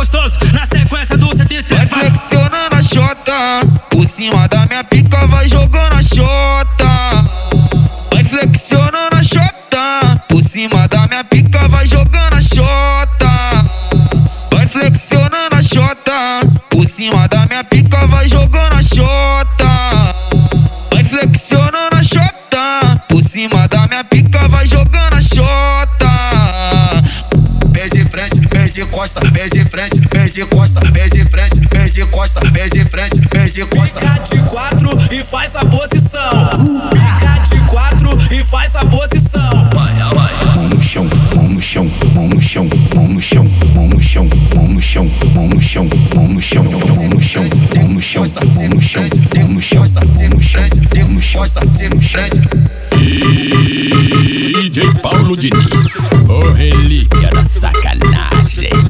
gostoso. Na sequência do sente Vai trepa. flexionando a chota. Por cima da minha pica, vai jogando a chota. Vai flexionando a chota. Por cima da minha pica, vai jogando a chota. Vai flexionando a chota. Por cima da minha pica, vai jogando a chota. Costa, pé de frente, pé de costa, pé de frente, pé de costa. Fica de quatro e faz a posição. Fica de quatro e faz a posição. mão no chão, mão no chão, mão no chão, mão no chão, mão no chão, mão no chão, mão no chão, mão no chão, mão no chão, mão no chão, mão no chão, mão no chão, mão no chão, mão no chão, mão no chão. DJ Paulo Diniz, o relíquia da sacanagem.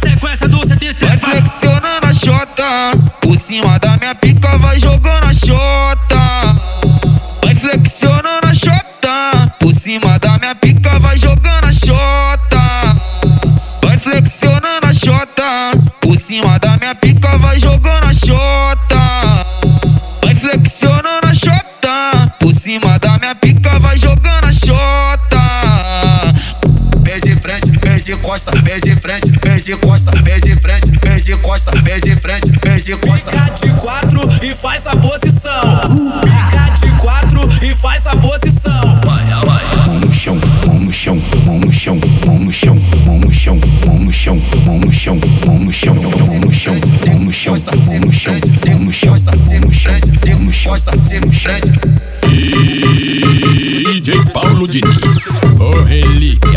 cima da minha pica, vai jogando a chota. Vai flexionando a chota. Por cima da minha pica, vai jogando a chota. Vai flexionando a chota. Por cima da minha pica, vai jogando a chota. Vai flexionando a chota. Por cima da minha pica, vai jogando a chota. Pé de frente, pé de costa, pé de frente, pé de costa, pé pé de costa, pé de frente, pé de costa. Fica de quatro e faz a posição. Fica de quatro e faz a posição. Mão no chão, mão no chão, mão no chão, mão no chão, mão no chão, mão no chão, mão no chão, mão no chão, mão no chão, mão no chão, mão no chão, mão no chão, mão no chão, mão no chão, mão no chão. DJ Paulo Diniz, o relíquia